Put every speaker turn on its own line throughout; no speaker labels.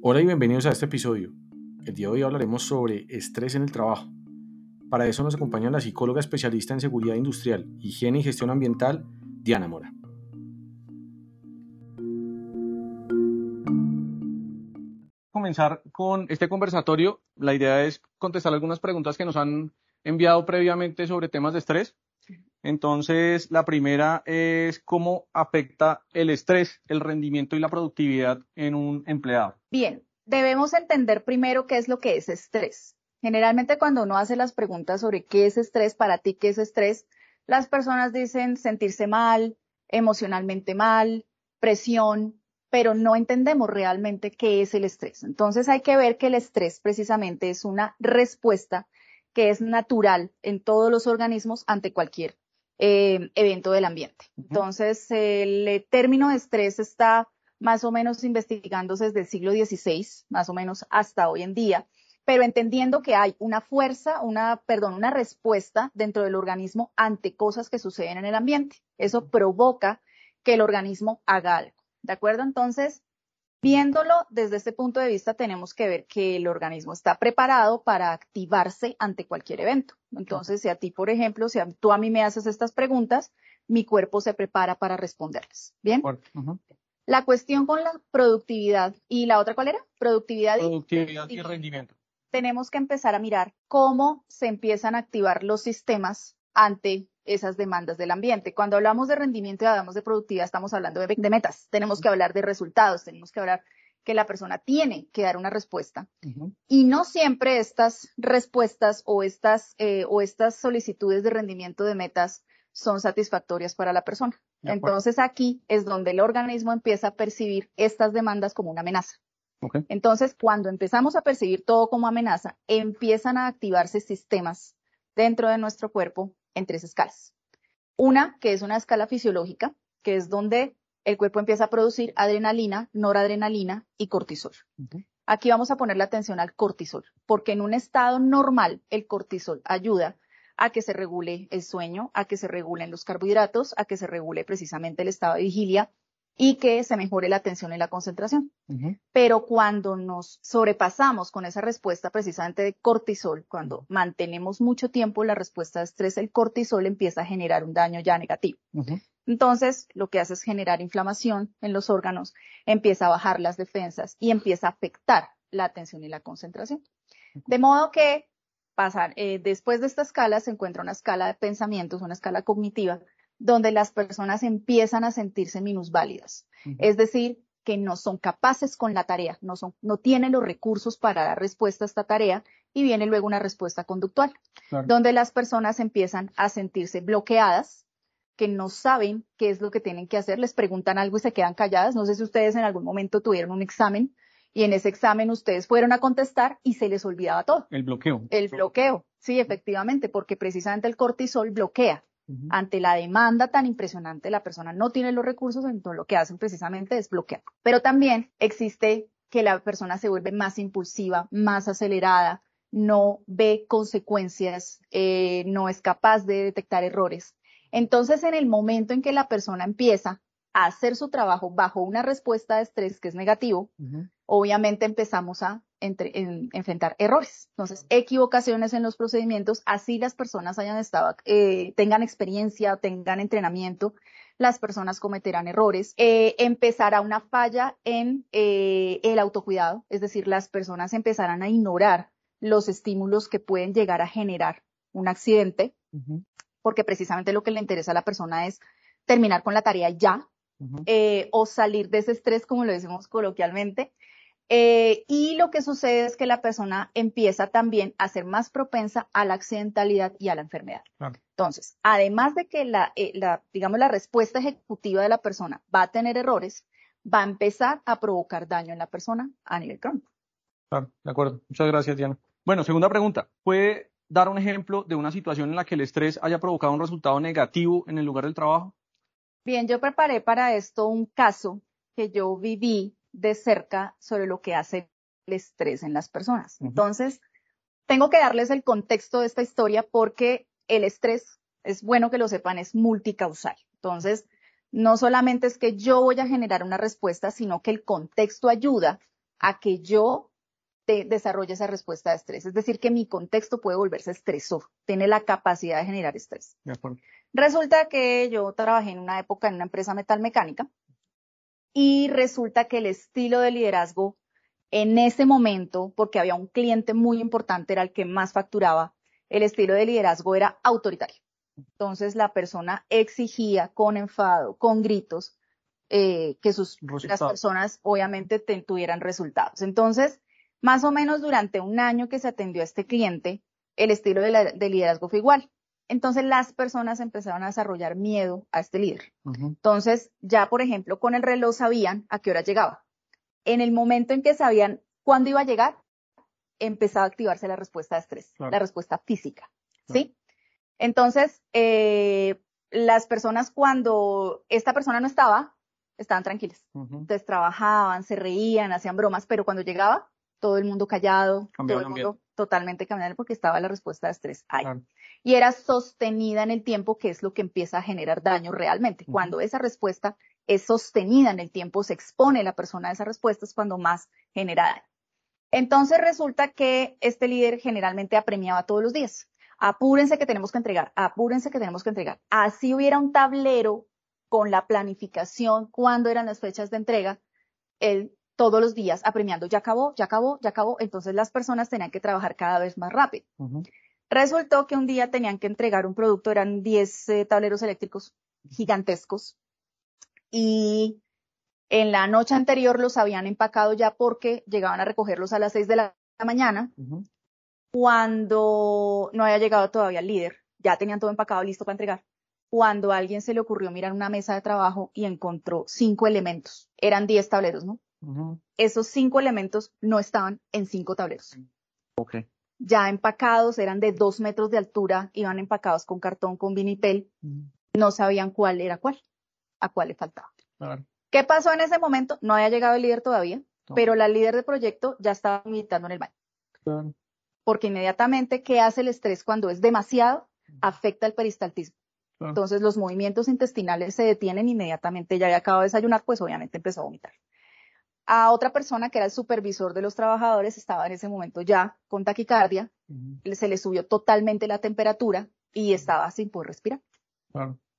Hola y bienvenidos a este episodio. El día de hoy hablaremos sobre estrés en el trabajo. Para eso nos acompaña la psicóloga especialista en seguridad industrial, higiene y gestión ambiental, Diana Mora. Comenzar con este conversatorio. La idea es contestar algunas preguntas que nos han enviado previamente sobre temas de estrés. Entonces, la primera es cómo afecta el estrés, el rendimiento y la productividad en un empleado.
Bien, debemos entender primero qué es lo que es estrés. Generalmente cuando uno hace las preguntas sobre qué es estrés, para ti qué es estrés, las personas dicen sentirse mal, emocionalmente mal, presión, pero no entendemos realmente qué es el estrés. Entonces hay que ver que el estrés precisamente es una respuesta que es natural en todos los organismos ante cualquier eh, evento del ambiente. Entonces, el término de estrés está más o menos investigándose desde el siglo XVI, más o menos hasta hoy en día, pero entendiendo que hay una fuerza, una, perdón, una respuesta dentro del organismo ante cosas que suceden en el ambiente. Eso provoca que el organismo haga algo. ¿De acuerdo? Entonces, Viéndolo desde este punto de vista, tenemos que ver que el organismo está preparado para activarse ante cualquier evento. Entonces, si a ti, por ejemplo, si tú a mí me haces estas preguntas, mi cuerpo se prepara para responderlas. ¿Bien? La cuestión con la productividad y la otra, ¿cuál era? Productividad,
productividad y rendimiento.
Tenemos que empezar a mirar cómo se empiezan a activar los sistemas ante esas demandas del ambiente. Cuando hablamos de rendimiento y hablamos de productividad, estamos hablando de, metas. Tenemos que hablar de resultados, tenemos que hablar que la persona tiene que dar una respuesta. Y no siempre estas respuestas o estas, eh, o estas solicitudes de rendimiento de metas son satisfactorias para la persona. Entonces aquí es donde el organismo empieza a percibir estas demandas como una amenaza. Entonces, cuando empezamos a percibir todo como amenaza, empiezan a activarse sistemas dentro de nuestro cuerpo en tres escalas. Una, que es una escala fisiológica, que es donde el cuerpo empieza a producir adrenalina, noradrenalina y cortisol. Aquí vamos a poner la atención al cortisol, porque en un estado normal el cortisol ayuda a que se regule el sueño, a que se regulen los carbohidratos, a que se regule precisamente el estado de vigilia y que se mejore la atención y la concentración. Pero cuando nos sobrepasamos con esa respuesta precisamente de cortisol, cuando mantenemos mucho tiempo la respuesta de estrés, el cortisol empieza a generar un daño ya negativo. Entonces, lo que hace es generar inflamación en los órganos, empieza a bajar las defensas y empieza a afectar la atención y la concentración. De modo que pasar, eh, después de esta escala se encuentra una escala de pensamientos, una escala cognitiva, donde las personas empiezan a sentirse minusválidas. Es decir, que no son capaces con la tarea, no, son, no tienen los recursos para dar respuesta a esta tarea y viene luego una respuesta conductual, donde las personas empiezan a sentirse bloqueadas, que no saben qué es lo que tienen que hacer, les preguntan algo y se quedan calladas. No sé si ustedes en algún momento tuvieron un examen y en ese examen ustedes fueron a contestar y se les olvidaba todo.
El bloqueo.
El bloqueo, sí, efectivamente, porque precisamente el cortisol bloquea ante la demanda tan impresionante, la persona no tiene los recursos, entonces lo que hacen precisamente es bloquear. Pero también existe que la persona se vuelve más impulsiva, más acelerada, no ve consecuencias, eh, no es capaz de detectar errores. Entonces, en el momento en que la persona empieza a hacer su trabajo bajo una respuesta de estrés que es negativo, obviamente empezamos a enfrentar errores. Entonces, equivocaciones en los procedimientos, así las personas hayan estado, eh, tengan experiencia, tengan entrenamiento, las personas cometerán errores. Eh, empezará una falla en eh, el autocuidado, es decir, las personas empezarán a ignorar los estímulos que pueden llegar a generar un accidente, porque precisamente lo que le interesa a la persona es terminar con la tarea ya, o salir de ese estrés, como lo decimos coloquialmente, eh, y lo que sucede es que la persona empieza también a ser más propensa a la accidentalidad y a la enfermedad. Entonces, además de que la, eh, la, digamos, la respuesta ejecutiva de la persona va a tener errores, va a empezar a provocar daño en la persona a nivel crónico.
Claro, de acuerdo. Muchas gracias, Diana. Bueno, segunda pregunta. ¿Puede dar un ejemplo de una situación en la que el estrés haya provocado un resultado negativo en el lugar del trabajo?
Bien, yo preparé para esto un caso que yo viví de cerca sobre lo que hace el estrés en las personas. Entonces, tengo que darles el contexto de esta historia porque el estrés, es bueno que lo sepan, es multicausal. Entonces, no solamente es que yo voy a generar una respuesta, sino que el contexto ayuda a que yo desarrolle esa respuesta de estrés. Es decir, que mi contexto puede volverse estresor, tiene la capacidad de generar estrés. Resulta que yo trabajé en una época en una empresa metalmecánica y resulta que el estilo de liderazgo en ese momento, porque había un cliente muy importante, era el que más facturaba, el estilo de liderazgo era autoritario. Entonces la persona exigía con enfado, con gritos, eh, que sus, las personas obviamente tuvieran resultados. Entonces, más o menos durante un año que se atendió a este cliente, el estilo de, liderazgo fue igual. Entonces las personas empezaron a desarrollar miedo a este líder. Entonces, ya por ejemplo, con el reloj sabían a qué hora llegaba. En el momento en que sabían cuándo iba a llegar, empezaba a activarse la respuesta de estrés, la respuesta física. ¿Sí? Entonces, eh, las personas cuando esta persona no estaba, estaban tranquilas. Entonces trabajaban, se reían, hacían bromas, pero cuando llegaba, todo el mundo callado, todo el mundo totalmente cambiando porque estaba la respuesta de estrés ahí. Y era sostenida en el tiempo, que es lo que empieza a generar daño realmente. Cuando esa respuesta es sostenida en el tiempo, se expone la persona a esa respuesta, es cuando más genera daño. Entonces resulta que este líder generalmente apremiaba todos los días apúrense que tenemos que entregar, apúrense que tenemos que entregar. Así hubiera un tablero con la planificación, cuándo eran las fechas de entrega, él todos los días apremiando, ya acabó, ya acabó, ya acabó. Entonces las personas tenían que trabajar cada vez más rápido. Resultó que un día tenían que entregar un producto, eran 10 eh, tableros eléctricos gigantescos y en la noche anterior los habían empacado ya porque llegaban a recogerlos a las 6 de la mañana cuando no había llegado todavía el líder, ya tenían todo empacado listo para entregar, cuando a alguien se le ocurrió mirar una mesa de trabajo y encontró cinco elementos, eran diez tableros, ¿no? Esos cinco elementos no estaban en cinco tableros.
Okay.
Ya empacados, eran de dos metros de altura, iban empacados con cartón, con vinipel, no sabían cuál era cuál, a cuál le faltaba. ¿Qué pasó en ese momento? No había llegado el líder todavía, pero la líder de proyecto ya estaba militando en el baño porque inmediatamente, ¿qué hace el estrés cuando es demasiado? Afecta el peristaltismo. Entonces los movimientos intestinales se detienen inmediatamente, ya había acabado de desayunar, pues obviamente empezó a vomitar. A otra persona que era el supervisor de los trabajadores estaba en ese momento ya con taquicardia, se le subió totalmente la temperatura y estaba sin poder respirar.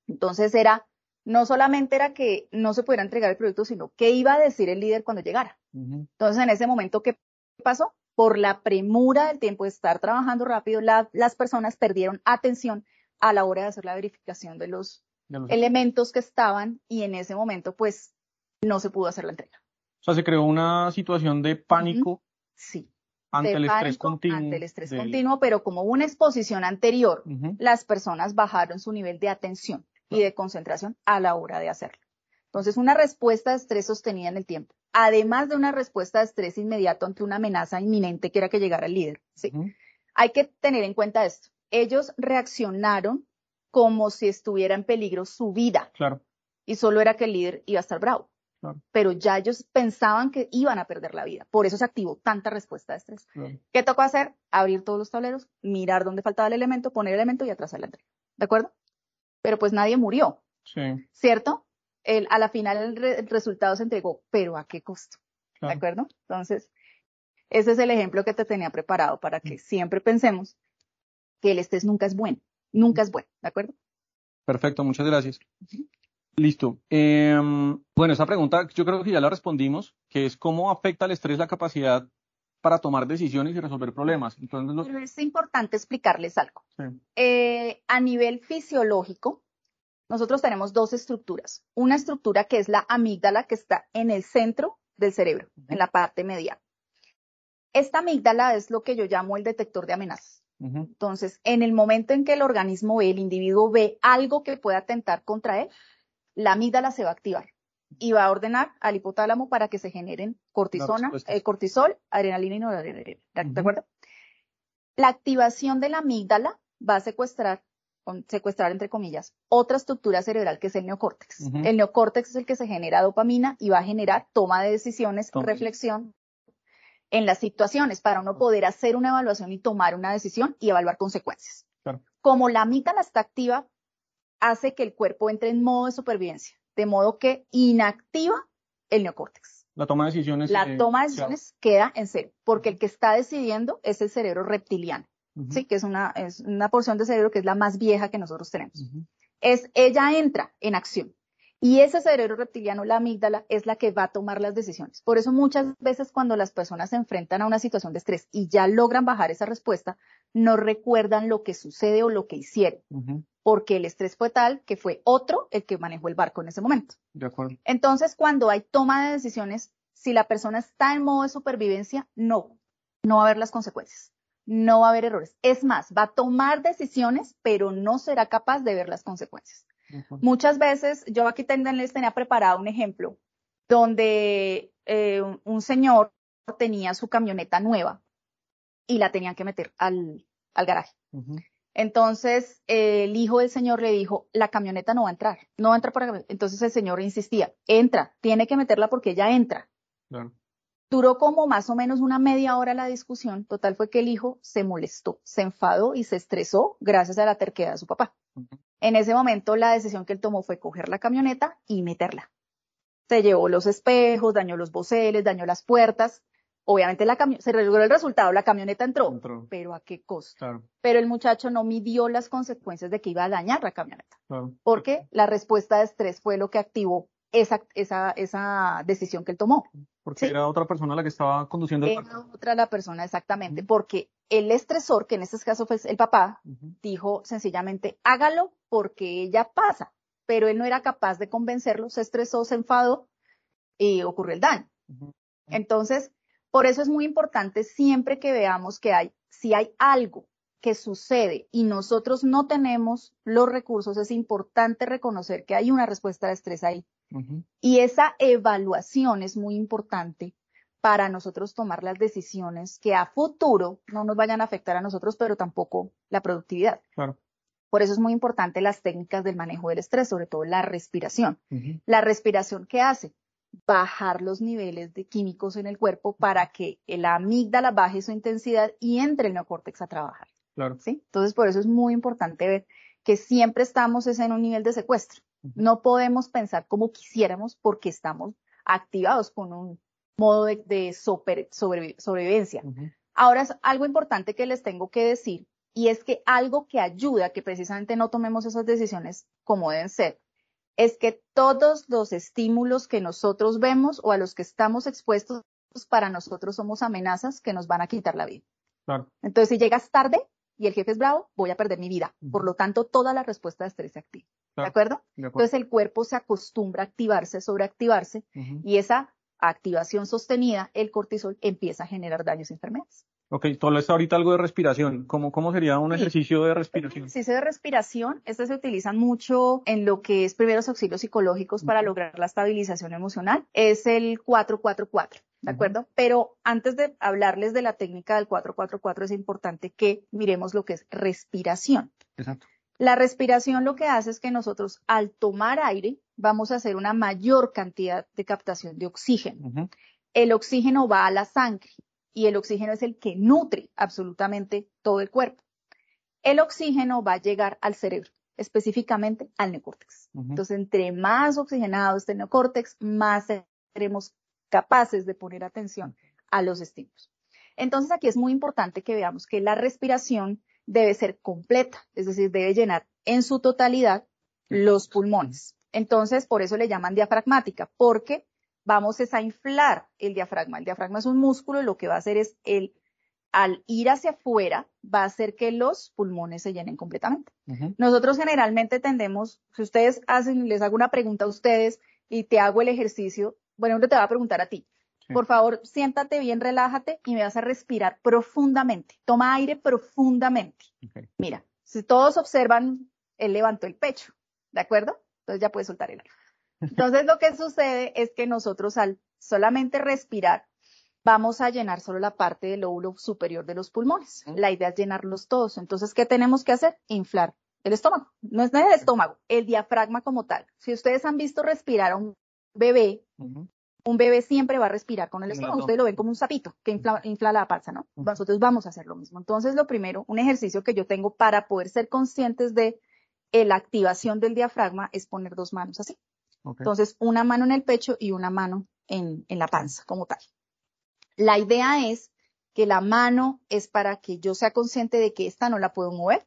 Entonces era, no solamente era que no se pudiera entregar el producto, sino qué iba a decir el líder cuando llegara. Entonces en ese momento, ¿qué pasó? por la premura del tiempo de estar trabajando rápido, las personas perdieron atención a la hora de hacer la verificación de los, elementos que estaban y en ese momento pues no se pudo hacer la entrega.
O sea, se creó una situación de pánico.
Sí.
Ante el estrés continuo.
Ante el estrés continuo, pero como una exposición anterior, las personas bajaron su nivel de atención y de concentración a la hora de hacerlo. Entonces, una respuesta de estrés sostenida en el tiempo además de una respuesta de estrés inmediato ante una amenaza inminente que era que llegara el líder. ¿sí? Hay que tener en cuenta esto. Ellos reaccionaron como si estuviera en peligro su vida.
Claro.
Y solo era que el líder iba a estar bravo. Pero ya ellos pensaban que iban a perder la vida. Por eso se activó tanta respuesta de estrés. ¿Qué tocó hacer? Abrir todos los tableros, mirar dónde faltaba el elemento, poner el elemento y atrasar la entrega. ¿De acuerdo? Pero pues nadie murió.
Sí.
¿Cierto? a la final el, resultado se entregó, pero ¿a qué costo? ¿De acuerdo? Entonces, ese es el ejemplo que te tenía preparado para que mm. siempre pensemos que el estrés nunca es bueno, nunca es bueno, ¿de acuerdo?
Perfecto, muchas gracias. Listo. Em, bueno, esa pregunta yo creo que ya la respondimos, que es cómo afecta el estrés la capacidad para tomar decisiones y resolver problemas. Entonces,
Pero es importante explicarles algo. Eh, a nivel fisiológico, nosotros tenemos dos estructuras. Una estructura que es la amígdala, que está en el centro del cerebro, en la parte medial. Esta amígdala es lo que yo llamo el detector de amenazas. Entonces, en el momento en que el organismo ve, el individuo ve algo que pueda atentar contra él, la amígdala se va a activar y va a ordenar al hipotálamo para que se generen cortisona, eh, cortisol, adrenalina y noradrenalina. ¿De acuerdo? La activación de la amígdala va a secuestrar secuestrar entre comillas, otra estructura cerebral que es el neocórtex. El neocórtex es el que se genera dopamina y va a generar toma de decisiones, reflexión en las situaciones para uno poder hacer una evaluación y tomar una decisión y evaluar consecuencias. Como la amígdala está activa, hace que el cuerpo entre en modo de supervivencia, de modo que inactiva el neocórtex.
La toma de decisiones.
La toma de decisiones queda en cero, porque el que está decidiendo es el cerebro reptiliano, ¿sí? Que es una, es una porción de cerebro que es la más vieja que nosotros tenemos. Es, ella entra en acción. Y ese cerebro reptiliano, la amígdala, es la que va a tomar las decisiones. Por eso muchas veces cuando las personas se enfrentan a una situación de estrés y ya logran bajar esa respuesta, no recuerdan lo que sucede o lo que hicieron. Porque el estrés fue tal que fue otro el que manejó el barco en ese momento.
De acuerdo.
Entonces, cuando hay toma de decisiones, si la persona está en modo de supervivencia, no, no va a haber las consecuencias. No va a haber errores. Es más, va a tomar decisiones, pero no será capaz de ver las consecuencias. Muchas veces, yo aquí les tenía preparado un ejemplo donde eh, un señor tenía su camioneta nueva y la tenían que meter al, al garaje. Entonces, el hijo del señor le dijo, la camioneta no va a entrar, no va a entrar por acá. Entonces el señor insistía, entra, tiene que meterla porque ella entra. Duró como más o menos una media hora la discusión. Total fue que el hijo se molestó, se enfadó y se estresó gracias a la terquedad de su papá. En ese momento la decisión que él tomó fue coger la camioneta y meterla. Se llevó los espejos, dañó los boceles, dañó las puertas. Obviamente la se logró el resultado, la camioneta entró, pero ¿a qué costo? Pero el muchacho no midió las consecuencias de que iba a dañar la camioneta, porque la respuesta de estrés fue lo que activó esa, esa, esa decisión que él tomó.
Porque era otra persona la que estaba conduciendo el
Era otra la persona, exactamente, porque el estresor, que en este caso fue el papá, dijo sencillamente, hágalo porque ella pasa, pero él no era capaz de convencerlo, se estresó, se enfadó y ocurrió el daño. Entonces, por eso es muy importante siempre que veamos que hay, si hay algo que sucede y nosotros no tenemos los recursos, es importante reconocer que hay una respuesta de estrés ahí. Y esa evaluación es muy importante para nosotros tomar las decisiones que a futuro no nos vayan a afectar a nosotros, pero tampoco la productividad. Por eso es muy importante las técnicas del manejo del estrés, sobre todo la respiración. La respiración, ¿qué hace? Bajar los niveles de químicos en el cuerpo para que la amígdala baje su intensidad y entre el neocórtex a trabajar. ¿sí? Entonces, por eso es muy importante ver que siempre estamos en un nivel de secuestro. No podemos pensar como quisiéramos porque estamos activados con un modo de, sobrevivencia. Ahora es algo importante que les tengo que decir y es que algo que ayuda a que precisamente no tomemos esas decisiones como deben ser, es que todos los estímulos que nosotros vemos o a los que estamos expuestos para nosotros somos amenazas que nos van a quitar la vida. Entonces, si llegas tarde, y el jefe es bravo, voy a perder mi vida. Por lo tanto, toda la respuesta de estrés se activa. ¿De, acuerdo? Entonces el cuerpo se acostumbra a activarse, sobreactivarse, y esa activación sostenida, el cortisol empieza a generar daños y enfermedades.
Ok, todo está ahorita algo de respiración. ¿Cómo, cómo sería un ejercicio de respiración?
Ejercicio de respiración, estos se utilizan mucho en lo que es primeros auxilios psicológicos para lograr la estabilización emocional. Es el 444. ¿de acuerdo? Pero antes de hablarles de la técnica del 444 es importante que miremos lo que es respiración.
Exacto.
La respiración lo que hace es que nosotros al tomar aire vamos a hacer una mayor cantidad de captación de oxígeno. El oxígeno va a la sangre y el oxígeno es el que nutre absolutamente todo el cuerpo. El oxígeno va a llegar al cerebro, específicamente al neocórtex. Entonces, entre más oxigenado esté el neocórtex, más seremos capaces de poner atención a los estímulos. Entonces aquí es muy importante que veamos que la respiración debe ser completa, es decir, debe llenar en su totalidad los pulmones. Entonces, por eso le llaman diafragmática, porque vamos a inflar el diafragma. El diafragma es un músculo y lo que va a hacer es el, al ir hacia afuera, va a hacer que los pulmones se llenen completamente. Nosotros generalmente tendemos, si ustedes hacen, les hago una pregunta a ustedes y te hago el ejercicio, bueno, te va a preguntar a ti. Por favor, siéntate bien, relájate y me vas a respirar profundamente. Toma aire profundamente. Mira, si todos observan, él levantó el pecho, ¿de acuerdo? Entonces ya puedes soltar el aire. Entonces lo que sucede es que nosotros al solamente respirar, vamos a llenar solo la parte del lóbulo superior de los pulmones. La idea es llenarlos todos. Entonces, ¿qué tenemos que hacer? Inflar el estómago. No es el estómago, el diafragma como tal. Si ustedes han visto respirar a un bebé, un bebé siempre va a respirar con el estómago. Ustedes lo ven como un sapito que infla, la panza, ¿no? Nosotros vamos a hacer lo mismo. Entonces, lo primero, un ejercicio que yo tengo para poder ser conscientes de la activación del diafragma es poner dos manos así. Entonces, una mano en el pecho y una mano en, la panza, como tal. La idea es que la mano es para que yo sea consciente de que esta no la puedo mover,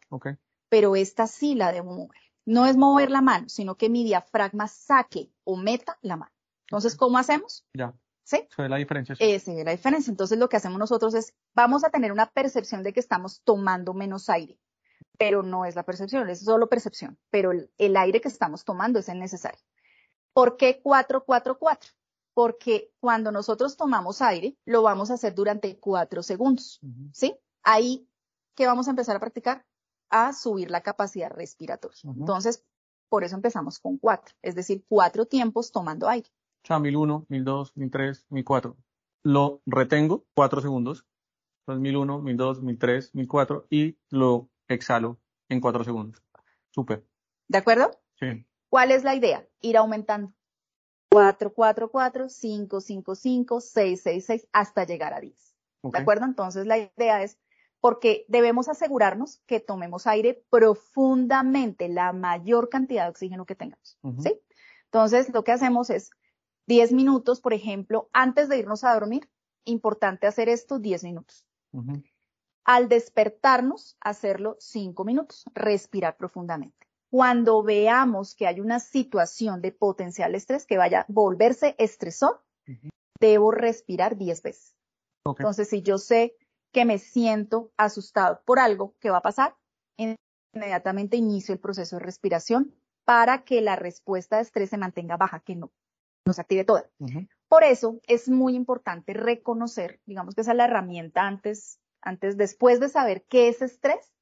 pero esta sí la debo mover. No es mover la mano, sino que mi diafragma saque o meta la mano. Entonces, ¿cómo hacemos?
Ya.
¿Sí?
Se ve la diferencia.
Eh, se ve la diferencia. Entonces, lo que hacemos nosotros es, vamos a tener una percepción de que estamos tomando menos aire, pero no es la percepción, es solo percepción, pero el, aire que estamos tomando es el necesario. ¿Por qué 444? Porque cuando nosotros tomamos aire, lo vamos a hacer durante cuatro segundos, ¿sí? Ahí, ¿qué vamos a empezar a practicar? A subir la capacidad respiratoria. Entonces, por eso empezamos con cuatro, es decir, cuatro tiempos tomando aire.
O sea, 1001, 1002, 1003, 1004. Lo retengo cuatro segundos. Entonces 1001, 1002, 1003, 1004 y lo exhalo en cuatro segundos. Súper.
¿De acuerdo?
Sí.
¿Cuál es la idea? Ir aumentando. 4, 4, 4, 5, 5, 5, 6, 6, 6, hasta llegar a 10. ¿De acuerdo? Entonces la idea es, porque debemos asegurarnos que tomemos aire profundamente, la mayor cantidad de oxígeno que tengamos. ¿Sí? Entonces lo que hacemos es 10 minutos, por ejemplo, antes de irnos a dormir, importante hacer esto 10 minutos. Al despertarnos, hacerlo 5 minutos, respirar profundamente. Cuando veamos que hay una situación de potencial estrés que vaya a volverse estresor, debo respirar 10 veces. Entonces, si yo sé que me siento asustado por algo que va a pasar, inmediatamente inicio el proceso de respiración para que la respuesta de estrés se mantenga baja, que no, nos active toda. Por eso es muy importante reconocer, digamos que esa es la herramienta antes, antes, después de saber qué es estrés,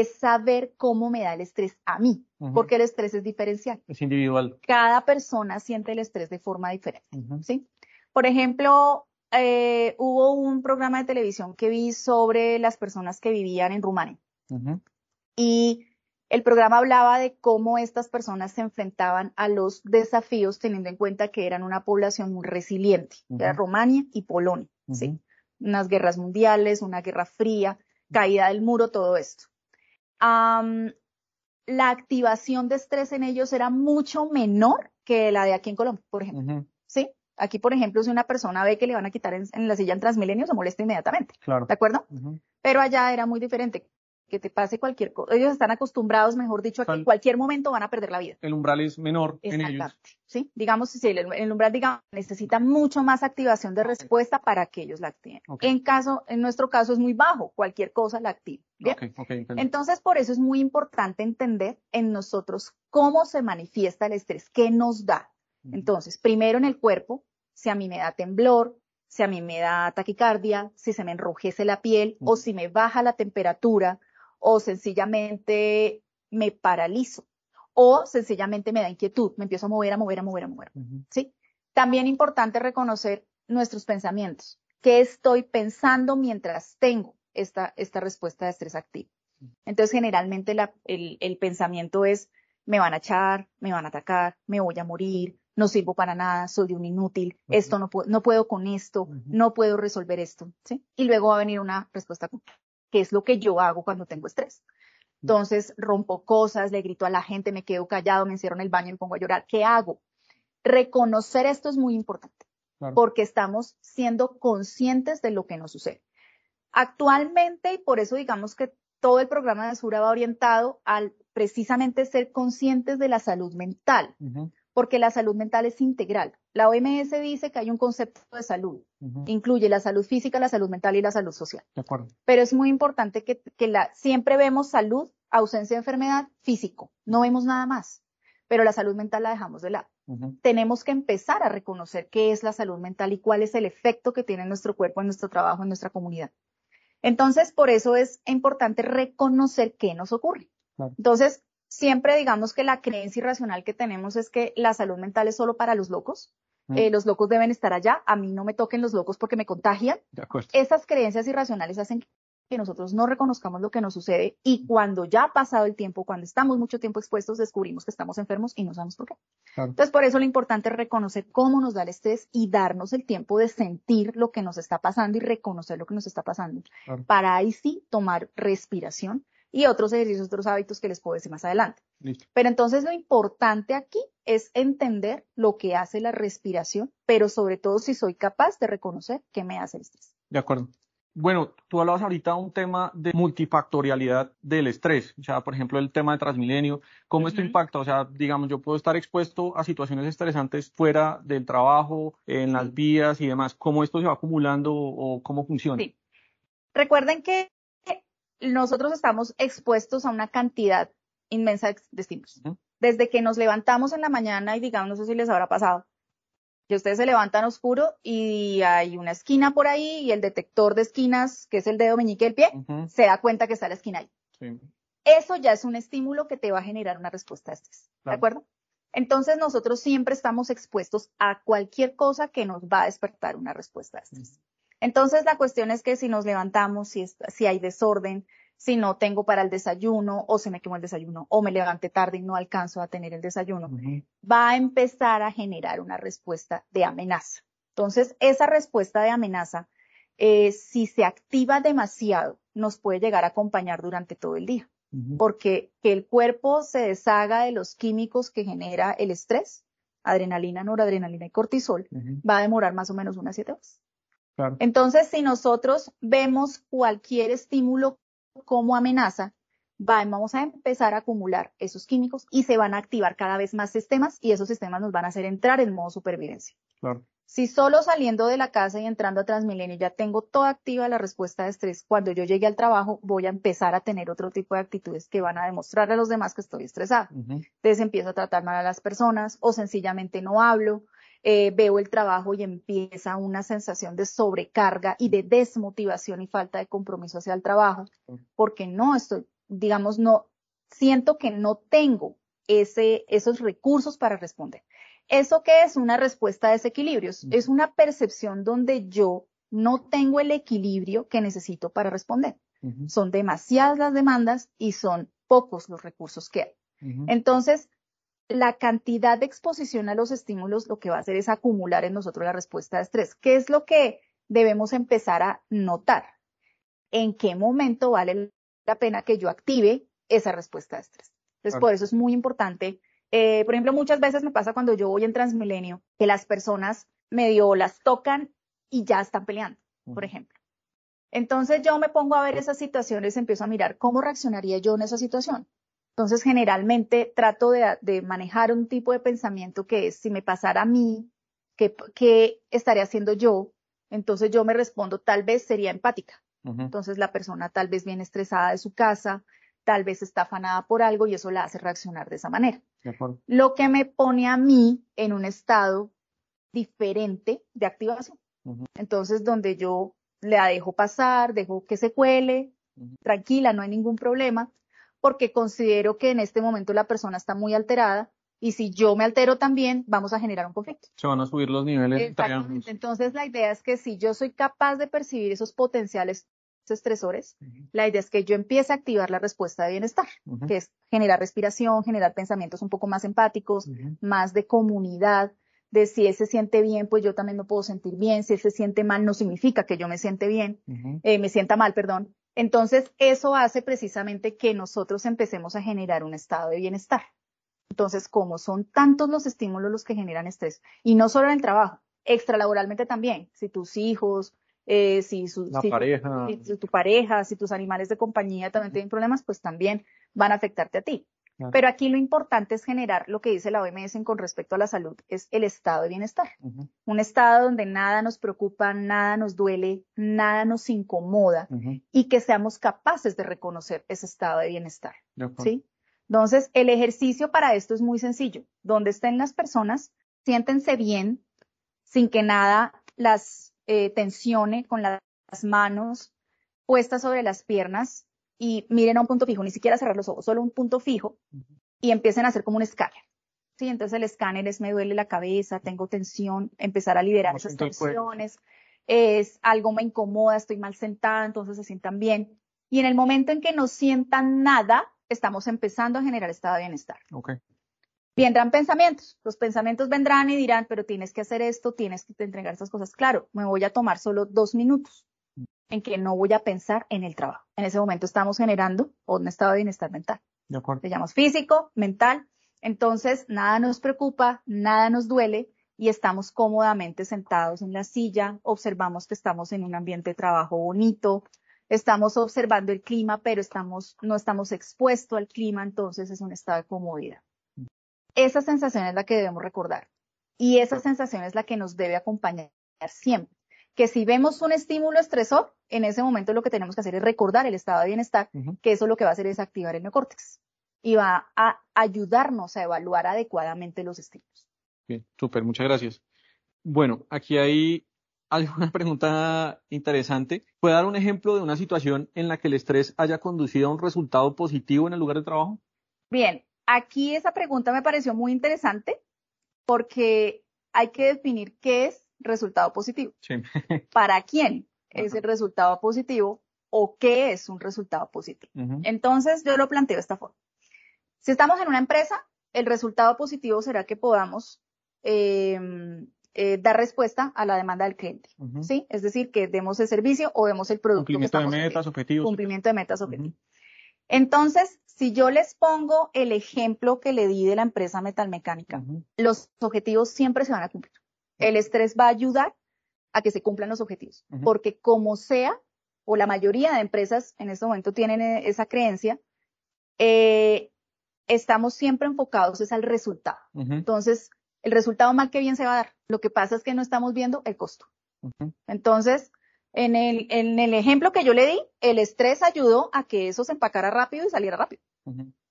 es saber cómo me da el estrés a mí, porque el estrés es diferencial.
Es individual.
Cada persona siente el estrés de forma diferente, ¿sí? Por ejemplo, eh, hubo un programa de televisión que vi sobre las personas que vivían en Rumania. Y el programa hablaba de cómo estas personas se enfrentaban a los desafíos teniendo en cuenta que eran una población muy resiliente, era Rumania y Polonia, ¿sí? Unas guerras mundiales, una guerra fría, caída del muro, todo esto. La activación de estrés en ellos era mucho menor que la de aquí en Colombia, por ejemplo, ¿sí? Aquí, por ejemplo, si una persona ve que le van a quitar en, la silla en Transmilenio, se molesta inmediatamente.
Claro.
¿De acuerdo? Pero allá era muy diferente que te pase cualquier cosa. Ellos están acostumbrados, mejor dicho, a que en cualquier momento van a perder la vida.
El umbral es menor en ellos.
Sí, digamos, si el, umbral, digamos, necesita mucho más activación de respuesta para que ellos la activen. En caso, en nuestro caso es muy bajo, cualquier cosa la activa. Entonces, por eso es muy importante entender en nosotros cómo se manifiesta el estrés, qué nos da. Entonces, primero en el cuerpo, si a mí me da temblor, si a mí me da taquicardia, si se me enrojece la piel o si me baja la temperatura o sencillamente me paralizo o sencillamente me da inquietud, me empiezo a mover, a mover, a mover, a mover. ¿Sí? También importante reconocer nuestros pensamientos. ¿Qué estoy pensando mientras tengo esta, esta respuesta de estrés activo? Entonces, generalmente el, el pensamiento es, me van a echar, me van a atacar, me voy a morir, no sirvo para nada, soy un inútil, esto no, puedo, no puedo con esto, no puedo resolver esto, ¿sí? Y luego va a venir una respuesta que es lo que yo hago cuando tengo estrés. Entonces rompo cosas, le grito a la gente, me quedo callado, me encierro en el baño y me pongo a llorar. ¿Qué hago? Reconocer esto es muy importante porque estamos siendo conscientes de lo que nos sucede. Actualmente, y por eso digamos que todo el programa de Sura va orientado al precisamente ser conscientes de la salud mental, porque la salud mental es integral. La OMS dice que hay un concepto de salud, incluye la salud física, la salud mental y la salud social.
De acuerdo.
Pero es muy importante que, la, siempre vemos salud, ausencia de enfermedad, físico, no vemos nada más, pero la salud mental la dejamos de lado. Tenemos que empezar a reconocer qué es la salud mental y cuál es el efecto que tiene en nuestro cuerpo, en nuestro trabajo, en nuestra comunidad. Entonces, por eso es importante reconocer qué nos ocurre. Entonces, siempre digamos que la creencia irracional que tenemos es que la salud mental es solo para los locos. Mm. Eh, los locos deben estar allá, a mí no me toquen los locos porque me contagian. Esas creencias irracionales hacen que nosotros no reconozcamos lo que nos sucede y cuando ya ha pasado el tiempo, cuando estamos mucho tiempo expuestos, descubrimos que estamos enfermos y no sabemos por qué. Entonces, por eso lo importante es reconocer cómo nos da el estrés y darnos el tiempo de sentir lo que nos está pasando y reconocer lo que nos está pasando. Para ahí sí tomar respiración y otros ejercicios, otros hábitos que les puedo decir más adelante.
Listo.
Pero entonces lo importante aquí es entender lo que hace la respiración, pero sobre todo si soy capaz de reconocer qué me hace el estrés.
De acuerdo. Bueno, tú hablabas ahorita de un tema de multifactorialidad del estrés, o sea, por ejemplo, el tema de Transmilenio, ¿cómo esto impacta? O sea, digamos, yo puedo estar expuesto a situaciones estresantes fuera del trabajo, en las vías y demás, ¿cómo esto se va acumulando o cómo funciona?
Sí. Recuerden que nosotros estamos expuestos a una cantidad inmensa de estímulos. Desde que nos levantamos en la mañana y digamos, no sé si les habrá pasado, que ustedes se levantan oscuro y hay una esquina por ahí y el detector de esquinas, que es el dedo meñique del pie, se da cuenta que está la esquina ahí.
sí,
Eso ya es un estímulo que te va a generar una respuesta de estrés. ¿De acuerdo? Entonces nosotros siempre estamos expuestos a cualquier cosa que nos va a despertar una respuesta de estrés. Entonces la cuestión es que si nos levantamos, si, si hay desorden, si no tengo para el desayuno o se me quemó el desayuno o me levanté tarde y no alcanzo a tener el desayuno, va a empezar a generar una respuesta de amenaza. Entonces, esa respuesta de amenaza, eh, si se activa demasiado, nos puede llegar a acompañar durante todo el día, porque que el cuerpo se deshaga de los químicos que genera el estrés, adrenalina, noradrenalina y cortisol, va a demorar más o menos unas siete horas.
Claro.
Entonces, si nosotros vemos cualquier estímulo como amenaza, va- vamos a empezar a acumular esos químicos y se van a activar cada vez más sistemas y esos sistemas nos van a hacer entrar en modo supervivencia.
Claro.
Si solo saliendo de la casa y entrando a Transmilenio ya tengo toda activa la respuesta de estrés, cuando yo llegue al trabajo voy a empezar a tener otro tipo de actitudes que van a demostrar a los demás que estoy estresada. Entonces empiezo a tratar mal a las personas o sencillamente no hablo, eh, veo el trabajo y empieza una sensación de sobrecarga y de desmotivación y falta de compromiso hacia el trabajo, porque no estoy, digamos, no, siento que no tengo ese, esos recursos para responder. ¿Eso qué es? Una respuesta a desequilibrios. Es una percepción donde yo no tengo el equilibrio que necesito para responder. Son demasiadas las demandas y son pocos los recursos que hay. Entonces, la cantidad de exposición a los estímulos lo que va a hacer es acumular en nosotros la respuesta de estrés. ¿Qué es lo que debemos empezar a notar? ¿En qué momento vale la pena que yo active esa respuesta de estrés? Entonces, por eso es muy importante. Eh, por ejemplo, muchas veces me pasa cuando yo voy en Transmilenio que las personas medio las tocan y ya están peleando, por ejemplo. Entonces yo me pongo a ver esas situaciones, empiezo a mirar cómo reaccionaría yo en esa situación. Entonces generalmente trato de, de manejar un tipo de pensamiento que es, si me pasara a mí, ¿qué, qué estaré haciendo yo? Entonces yo me respondo, tal vez sería empática. Entonces la persona tal vez viene estresada de su casa, tal vez está afanada por algo y eso la hace reaccionar de esa manera.
De.
Lo que me pone a mí en un estado diferente de activación. Entonces, donde yo la dejo pasar, dejo que se cuele, tranquila, no hay ningún problema, porque considero que en este momento la persona está muy alterada y si yo me altero también, vamos a generar un conflicto.
Se van a subir los niveles.
Exactamente. Entonces, la idea es que si yo soy capaz de percibir esos potenciales estresores, la idea es que yo empiece a activar la respuesta de bienestar, que es generar respiración, generar pensamientos un poco más empáticos, más de comunidad, de si él se siente bien, pues yo también me puedo sentir bien, si él se siente mal, no significa que yo me siente bien, eh, me sienta mal, perdón. Entonces, eso hace precisamente que nosotros empecemos a generar un estado de bienestar. Entonces, como son tantos los estímulos los que generan estrés, y no solo en el trabajo, extralaboralmente también, si tus hijos, eh, si, su-
pareja.
si tu pareja, si tus animales de compañía también tienen problemas, pues también van a afectarte a ti.
Claro.
Pero aquí lo importante es generar lo que dice la OMS con respecto a la salud, es el estado de bienestar. Un estado donde nada nos preocupa, nada nos duele, nada nos incomoda y que seamos capaces de reconocer ese estado de bienestar.
de.
¿sí? Entonces, el ejercicio para esto es muy sencillo. Donde estén las personas, siéntense bien, sin que nada las eh, tensione, con la- las manos puestas sobre las piernas y miren a un punto fijo, ni siquiera cerrar los ojos, solo un punto fijo y empiecen a hacer como un escáner. Sí, entonces el escáner es me duele la cabeza, tengo tensión, empezar a liberar
¿Cómo
esas tensiones, es algo me incomoda, estoy mal sentada, entonces se sientan bien. Y en el momento en que no sientan nada, estamos empezando a generar estado de bienestar.
Ok.
Vendrán pensamientos, los pensamientos vendrán y dirán, pero tienes que hacer esto, tienes que entregar estas cosas. Claro, me voy a tomar solo dos minutos. En que no voy a pensar en el trabajo. En ese momento estamos generando un estado de bienestar mental.
De acuerdo.
Le llamamos físico, mental. Entonces, nada nos preocupa, nada nos duele y estamos cómodamente sentados en la silla, observamos que estamos en un ambiente de trabajo bonito, estamos observando el clima, pero estamos, no estamos expuestos al clima, entonces es un estado de comodidad. Esa sensación es la que debemos recordar y esa sensación es la que nos debe acompañar siempre. Que si vemos un estímulo estresor, en ese momento lo que tenemos que hacer es recordar el estado de bienestar, que eso lo que va a hacer es activar el neocórtex y va a ayudarnos a evaluar adecuadamente los estímulos.
Bien, súper, muchas gracias. Bueno, aquí hay alguna pregunta interesante. ¿Puede dar un ejemplo de una situación en la que el estrés haya conducido a un resultado positivo en el lugar de trabajo?
Bien, aquí esa pregunta me pareció muy interesante porque hay que definir qué es resultado positivo.
Sí.
¿Para quién es el resultado positivo o qué es un resultado positivo? Entonces, yo lo planteo de esta forma. Si estamos en una empresa, el resultado positivo será que podamos eh, eh, dar respuesta a la demanda del cliente. ¿sí? Es decir, que demos el servicio o demos el producto que
Cumplimiento de metas, objetivos.
Cumplimiento de metas objetivos. Entonces, si yo les pongo el ejemplo que le di de la empresa metalmecánica, los objetivos siempre se van a cumplir. El estrés va a ayudar a que se cumplan los objetivos, porque como sea, o la mayoría de empresas en este momento tienen eh, esa creencia, eh, estamos siempre enfocados es al resultado. Entonces, el resultado mal que bien se va a dar. Lo que pasa es que no estamos viendo el costo. Entonces, en el, en el ejemplo que yo le di, el estrés ayudó a que eso se empacara rápido y saliera rápido.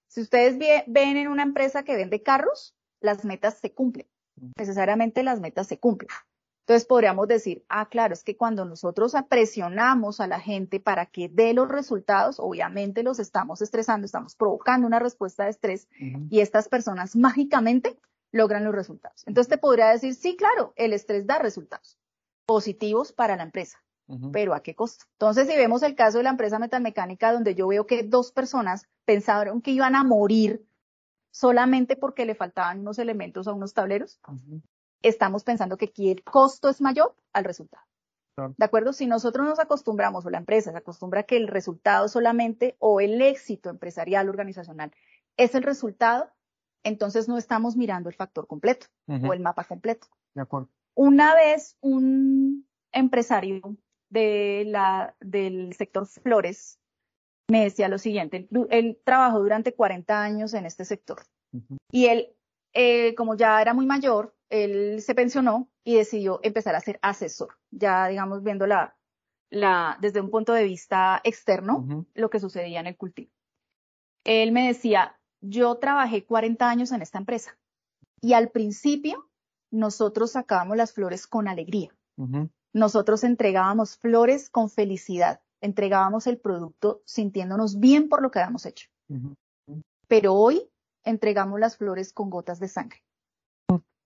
Si ustedes ven en una empresa que vende carros, las metas se cumplen. Necesariamente las metas se cumplen. Entonces podríamos decir, ah, claro, es que cuando nosotros presionamos a la gente para que dé los resultados, obviamente los estamos estresando, estamos provocando una respuesta de estrés y estas personas mágicamente logran los resultados. Entonces te podría decir, sí, claro, el estrés da resultados positivos para la empresa pero ¿a qué costo? Entonces, si vemos el caso de la empresa metalmecánica, donde yo veo que dos personas pensaron que iban a morir solamente porque le faltaban unos elementos a unos tableros, estamos pensando que aquí el costo es mayor al resultado.
Claro.
¿De acuerdo? Si nosotros nos acostumbramos, o la empresa se acostumbra a que el resultado solamente, o el éxito empresarial, organizacional, es el resultado, entonces no estamos mirando el factor completo o el mapa completo.
De acuerdo.
Una vez un empresario de la, del sector flores me decía lo siguiente, él, trabajó durante 40 años en este sector y él, eh, como ya era muy mayor, él se pensionó y decidió empezar a ser asesor, ya digamos viendo la, la, desde un punto de vista externo, lo que sucedía en el cultivo. Él me decía, yo trabajé 40 años en esta empresa y al principio nosotros sacábamos las flores con alegría. Nosotros entregábamos flores con felicidad, entregábamos el producto sintiéndonos bien por lo que habíamos hecho. Pero hoy entregamos las flores con gotas de sangre,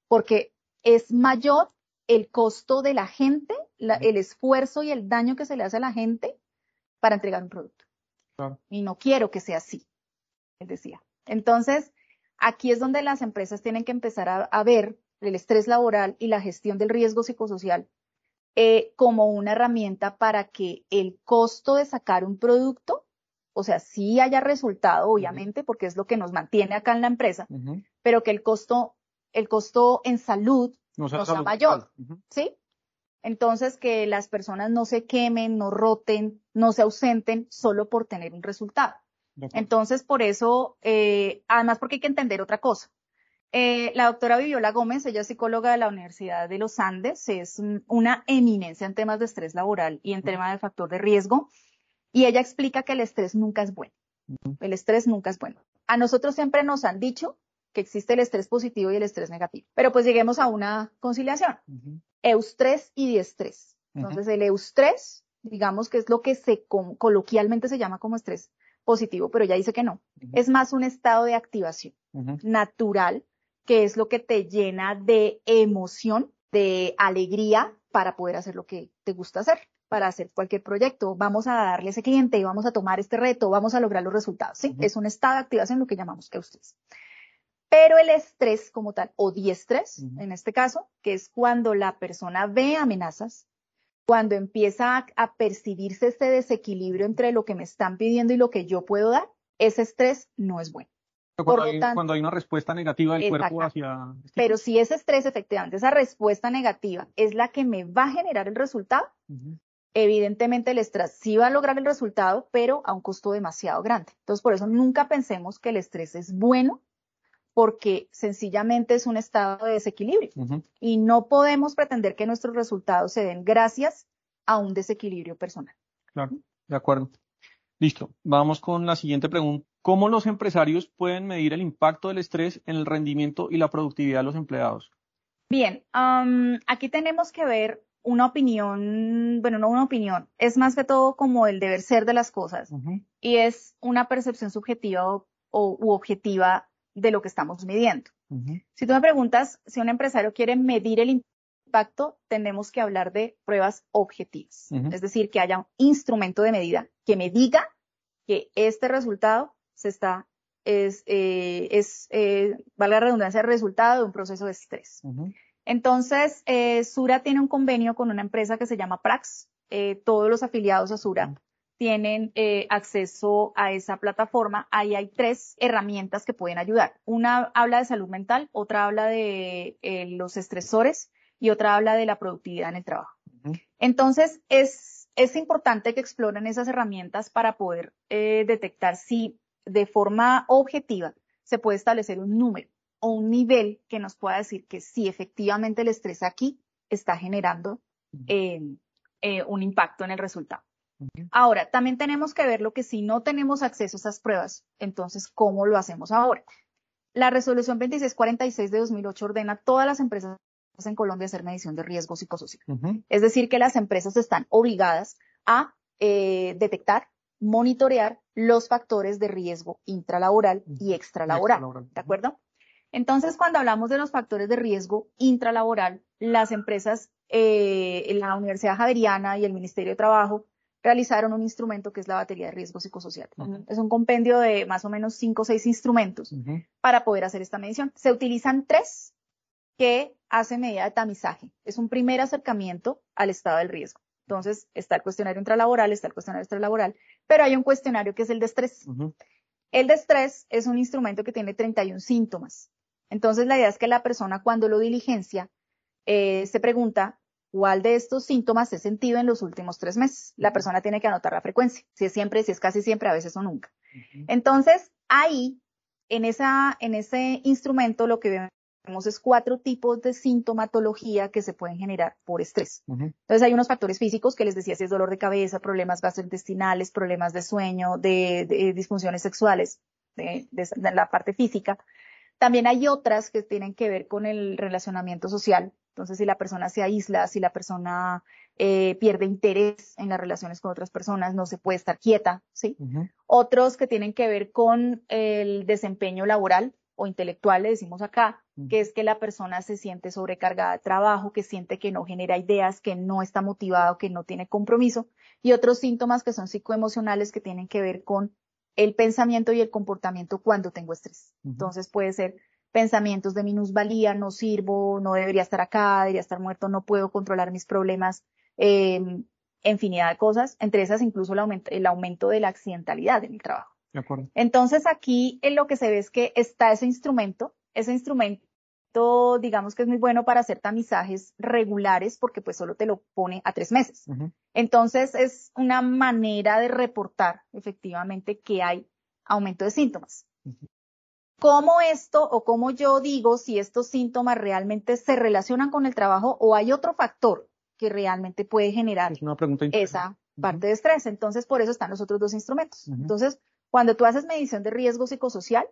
porque es mayor el costo de la gente, la- el esfuerzo y el daño que se le hace a la gente para entregar un producto.
Claro.
Y no quiero que sea así, él decía. Entonces, aquí es donde las empresas tienen que empezar a, a ver el estrés laboral y la gestión del riesgo psicosocial eh, como una herramienta para que el costo de sacar un producto, o sea, sí haya resultado, obviamente, porque es lo que nos mantiene acá en la empresa, pero que el costo, el costo en salud,
No sea
No sea
salud
mayor. ¿sí? Entonces, que las personas no se quemen, no roten, no se ausenten solo por tener un resultado. Entonces, por eso, eh, además porque hay que entender otra cosa. Eh, la doctora Viviola Gómez, ella es psicóloga de la Universidad de los Andes, es un- una eminencia en temas de estrés laboral y en temas de factor de riesgo, y ella explica que el estrés nunca es bueno. El estrés nunca es bueno. A nosotros siempre nos han dicho que existe el estrés positivo y el estrés negativo, pero pues lleguemos a una conciliación
Ujú.
eustrés y diestrés. Entonces, el eustrés, digamos que es lo que se coloquialmente se llama como estrés positivo, pero ella dice que no.
Ujú.
Es más un estado de activación natural, que es lo que te llena de emoción, de alegría para poder hacer lo que te gusta hacer, para hacer cualquier proyecto. Vamos a darle a ese cliente, vamos a tomar este reto, vamos a lograr los resultados. ¿sí? Es un estado de activación, lo que llamamos eustrés. Pero el estrés como tal, o diestrés,
Ujú.
en este caso, que es cuando la persona ve amenazas, cuando empieza a, percibirse este desequilibrio entre lo que me están pidiendo y lo que yo puedo dar, ese estrés no es bueno.
Cuando, hay, cuando hay, una respuesta negativa del cuerpo hacia...
Este Pero si ese estrés, efectivamente, esa respuesta negativa es la que me va a generar el resultado, evidentemente el estrés sí va a lograr el resultado, pero a un costo demasiado grande. Entonces, por eso nunca pensemos que el estrés es bueno, porque sencillamente es un estado de desequilibrio. Y no podemos pretender que nuestros resultados se den gracias a un desequilibrio personal.
Claro, de acuerdo. Listo, vamos con la siguiente pregunta. ¿Cómo los empresarios pueden medir el impacto del estrés en el rendimiento y la productividad de los empleados?
Bien, aquí tenemos que ver una opinión, bueno, no una opinión, es más que todo como el deber ser de las cosas y es una percepción subjetiva o, u objetiva de lo que estamos midiendo. Si tú me preguntas si un empresario quiere medir el impacto, tenemos que hablar de pruebas objetivas, es decir, que haya un instrumento de medida que me diga que este resultado se está, es, eh, es eh, valga la redundancia, el resultado de un proceso de estrés. Entonces, eh, Sura tiene un convenio con una empresa que se llama Prax. Eh, todos los afiliados a Sura tienen eh, acceso a esa plataforma. Ahí hay tres herramientas que pueden ayudar. Una habla de salud mental, otra habla de los estresores y otra habla de la productividad en el trabajo. Entonces, es es importante que exploren esas herramientas para poder eh, detectar si de forma objetiva se puede establecer un número o un nivel que nos pueda decir que si efectivamente el estrés aquí está generando eh, eh, un impacto en el resultado. Ahora, también tenemos que ver lo que si no tenemos acceso a esas pruebas, entonces, ¿cómo lo hacemos ahora? La resolución 2646 de 2008 ordena a todas las empresas en Colombia hacer medición de riesgo psicosocial. Es decir, que las empresas están obligadas a eh, detectar, monitorear los factores de riesgo intralaboral y extralaboral. ¿De acuerdo? Entonces, cuando hablamos de los factores de riesgo intralaboral, las empresas, eh, la Universidad Javeriana y el Ministerio de Trabajo realizaron un instrumento que es la batería de riesgo psicosocial. Es un compendio de más o menos cinco o seis instrumentos para poder hacer esta medición. Se utilizan tres que hace medida de tamizaje. Es un primer acercamiento al estado del riesgo. Entonces, está el cuestionario intralaboral, está el cuestionario extralaboral, pero hay un cuestionario que es el de estrés. El de estrés es un instrumento que tiene 31 síntomas. Entonces, la idea es que la persona cuando lo diligencia eh, se pregunta cuál de estos síntomas he sentido en los últimos tres meses. La persona tiene que anotar la frecuencia, si es siempre, si es casi siempre, a veces o nunca. Entonces, ahí, en, esa, en ese instrumento, lo que es cuatro tipos de sintomatología que se pueden generar por estrés. Entonces hay unos factores físicos que les decía si es dolor de cabeza, problemas gastrointestinales, problemas de sueño, de, disfunciones sexuales, de, la parte física. También hay otras que tienen que ver con el relacionamiento social. Entonces, si la persona se aísla, si la persona eh, pierde interés en las relaciones con otras personas, no se puede estar quieta, ¿sí? Otros que tienen que ver con el desempeño laboral, o intelectual, le decimos acá, que es que la persona se siente sobrecargada de trabajo, que siente que no genera ideas, que no está motivado, que no tiene compromiso, y otros síntomas que son psicoemocionales que tienen que ver con el pensamiento y el comportamiento cuando tengo estrés. Entonces puede ser pensamientos de minusvalía, no sirvo, no debería estar acá, debería estar muerto, no puedo controlar mis problemas, eh, infinidad de cosas, entre esas incluso el aumento, el aumento de la accidentalidad en el trabajo. Entonces aquí en lo que se ve es que está ese instrumento, ese instrumento digamos que es muy bueno para hacer tamizajes regulares porque pues solo te lo pone a tres meses. Entonces es una manera de reportar efectivamente que hay aumento de síntomas. ¿Cómo esto o cómo yo digo si estos síntomas realmente se relacionan con el trabajo o hay otro factor que realmente puede generar esa parte de estrés? Entonces por eso están los otros dos instrumentos. Entonces cuando tú haces medición de riesgo psicosocial,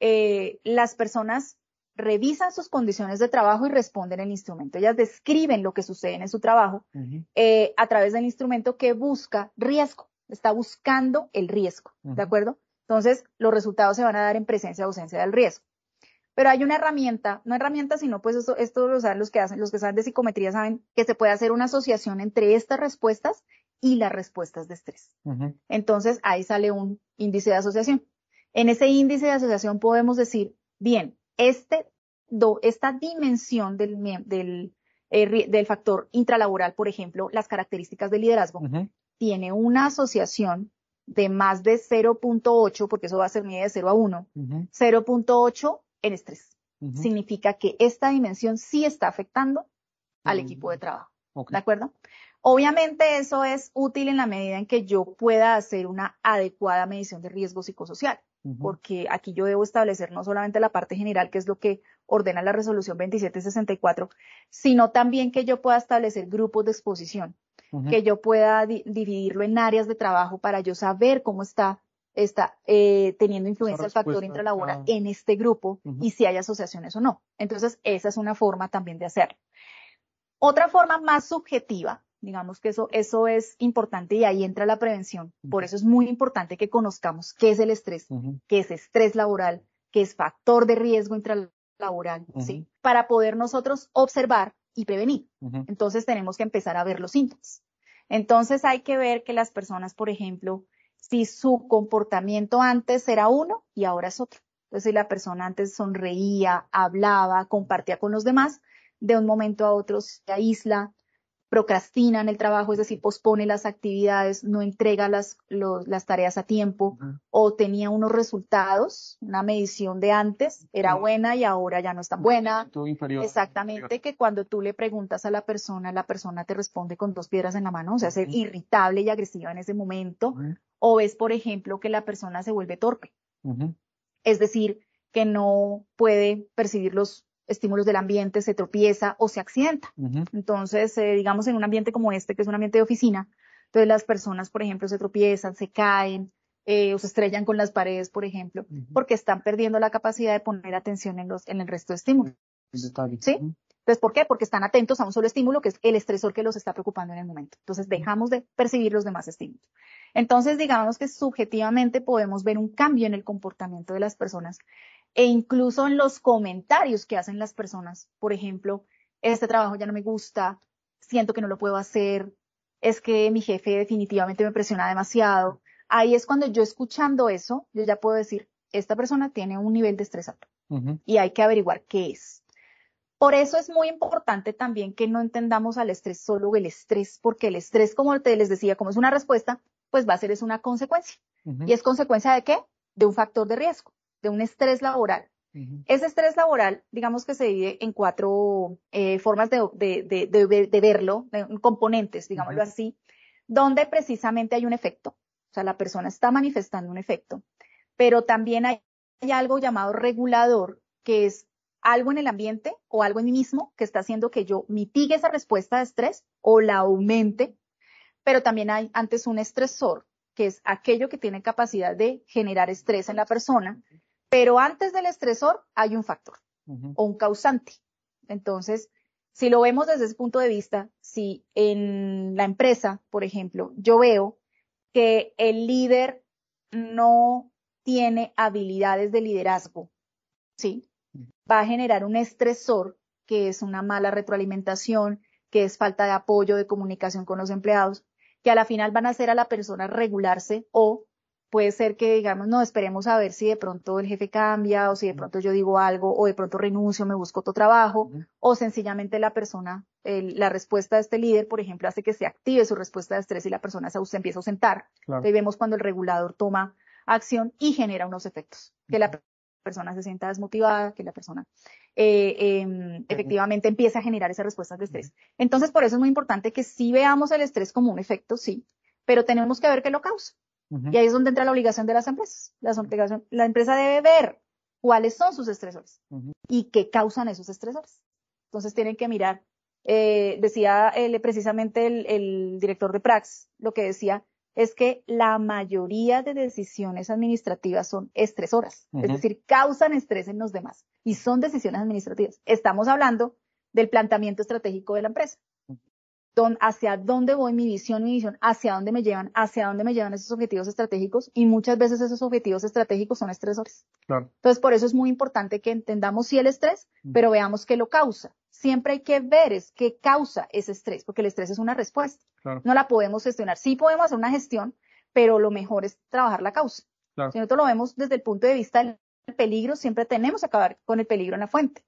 eh, las personas revisan sus condiciones de trabajo y responden el instrumento. Ellas describen lo que sucede en su trabajo eh, a través del instrumento que busca riesgo, está buscando el riesgo, ¿de acuerdo? Entonces, los resultados se van a dar en presencia o ausencia del riesgo. Pero hay una herramienta, no herramienta, sino pues esto, esto los que hacen, los que saben de psicometría saben que se puede hacer una asociación entre estas respuestas y las respuestas de estrés. Entonces, ahí sale un índice de asociación. En ese índice de asociación podemos decir, bien, este, esta dimensión del, del eh, del factor intralaboral, por ejemplo, las características del liderazgo, tiene una asociación de más de 0.8, porque eso va a ser media de 0 a 1, 0.8 en estrés. Significa que esta dimensión sí está afectando al mm. equipo de trabajo. ¿De acuerdo? Obviamente eso es útil en la medida en que yo pueda hacer una adecuada medición de riesgo psicosocial, porque aquí yo debo establecer no solamente la parte general, que es lo que ordena la resolución 2764, sino también que yo pueda establecer grupos de exposición, que yo pueda dividirlo en áreas de trabajo para yo saber cómo está está eh, teniendo influencia el factor intralaboral en este grupo y si hay asociaciones o no. Entonces, esa es una forma también de hacerlo. Otra forma más subjetiva Digamos que eso, eso es importante y ahí entra la prevención. Por eso es muy importante que conozcamos qué es el estrés, qué es estrés laboral, qué es factor de riesgo intralaboral, ¿sí? Para poder nosotros observar y prevenir. Entonces tenemos que empezar a ver los síntomas. Entonces hay que ver que las personas, por ejemplo, si su comportamiento antes era uno y ahora es otro. Entonces si la persona antes sonreía, hablaba, compartía con los demás, de un momento a otro se aísla, procrastina en el trabajo, es decir, pospone las actividades, no entrega las, las tareas a tiempo o tenía unos resultados, una medición de antes era buena y ahora ya no está buena. Exactamente, que cuando tú le preguntas a la persona, la persona te responde con dos piedras en la mano, o sea, ser irritable y agresiva en ese momento. O es, por ejemplo, que la persona se vuelve torpe. Es decir, que no puede percibir los estímulos del ambiente, se tropieza o se accidenta. Entonces, eh, digamos en un ambiente como este, que es un ambiente de oficina, entonces las personas, por ejemplo, se tropiezan, se caen eh, o se estrellan con las paredes, por ejemplo, porque están perdiendo la capacidad de poner atención en, los, en el resto de estímulos. ¿Sí? Entonces, ¿por qué? Porque están atentos a un solo estímulo, que es el estresor que los está preocupando en el momento. Entonces, dejamos de percibir los demás estímulos. Entonces, digamos que subjetivamente podemos ver un cambio en el comportamiento de las personas e incluso en los comentarios que hacen las personas. Por ejemplo, este trabajo ya no me gusta, siento que no lo puedo hacer, es que mi jefe definitivamente me presiona demasiado. Ahí es cuando yo escuchando eso, yo ya puedo decir, esta persona tiene un nivel de estrés alto y hay que averiguar qué es. Por eso es muy importante también que no entendamos al estrés solo el estrés, porque el estrés, como te les decía, como es una respuesta, pues va a ser es una consecuencia. ¿Y es consecuencia de qué? De un factor de riesgo de un estrés laboral. Ese estrés laboral, digamos que se divide en cuatro eh, formas de, de, verlo, componentes, digámoslo así, donde precisamente hay un efecto, o sea, la persona está manifestando un efecto, pero también hay, algo llamado regulador, que es algo en el ambiente o algo en mí mismo que está haciendo que yo mitigue esa respuesta de estrés o la aumente, pero también hay antes un estresor, que es aquello que tiene capacidad de generar estrés en la persona, pero antes del estresor hay un factor o un causante. Entonces, si lo vemos desde ese punto de vista, si en la empresa, por ejemplo, yo veo que el líder no tiene habilidades de liderazgo, ¿sí? Va a generar un estresor que es una mala retroalimentación, que es falta de apoyo, de comunicación con los empleados, que a la final van a hacer a la persona regularse o puede ser que digamos, no, esperemos a ver si de pronto el jefe cambia o si de pronto yo digo algo o de pronto renuncio, me busco otro trabajo o sencillamente la persona, la respuesta de este líder, por ejemplo, hace que se active su respuesta de estrés y la persona se, empieza a ausentar. Claro. vemos cuando el regulador toma acción y genera unos efectos, que la persona se sienta desmotivada, que la persona eh, em, efectivamente empieza a generar esas respuestas de estrés. Entonces, por eso es muy importante que sí veamos el estrés como un efecto, sí, pero tenemos que ver qué lo causa. Y ahí es donde entra la obligación de las empresas. La, empresa debe ver cuáles son sus estresores y qué causan esos estresores. Entonces tienen que mirar. Eh, decía precisamente el, director de Prax, lo que decía es que la mayoría de decisiones administrativas son estresoras, es decir, causan estrés en los demás y son decisiones administrativas. Estamos hablando del planteamiento estratégico de la empresa hacia dónde voy, mi visión, mi visión, hacia dónde me llevan, hacia dónde me llevan esos objetivos estratégicos y muchas veces esos objetivos estratégicos son estresores. Entonces, por eso es muy importante que entendamos sí el estrés, pero veamos qué lo causa. Siempre hay que ver es qué causa ese estrés, porque el estrés es una respuesta. No la podemos gestionar. Sí podemos hacer una gestión, pero lo mejor es trabajar la causa. Si nosotros lo vemos desde el punto de vista del peligro, siempre tenemos que acabar con el peligro en la fuente.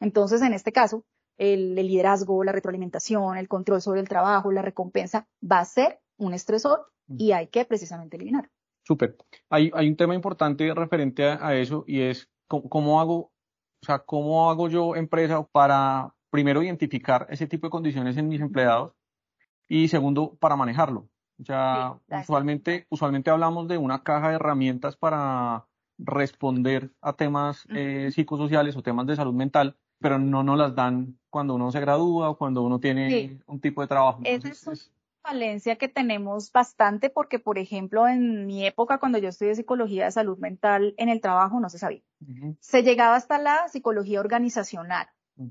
Entonces, en este caso, el, liderazgo, la retroalimentación, el control sobre el trabajo, la recompensa, va a ser un estresor y hay que precisamente eliminar.
Súper. Hay, hay un tema importante referente a, eso y es cómo, hago, o sea, cómo hago yo empresa para primero identificar ese tipo de condiciones en mis empleados y segundo para manejarlo. O sea, usualmente, usualmente hablamos de una caja de herramientas para responder a temas eh, psicosociales o temas de salud mental, pero no nos las dan cuando uno se gradúa o cuando uno tiene un tipo de trabajo.
Esa es una falencia que tenemos bastante porque, por ejemplo, en mi época, cuando yo estudié psicología de salud mental en el trabajo, no se sabía. Se llegaba hasta la psicología organizacional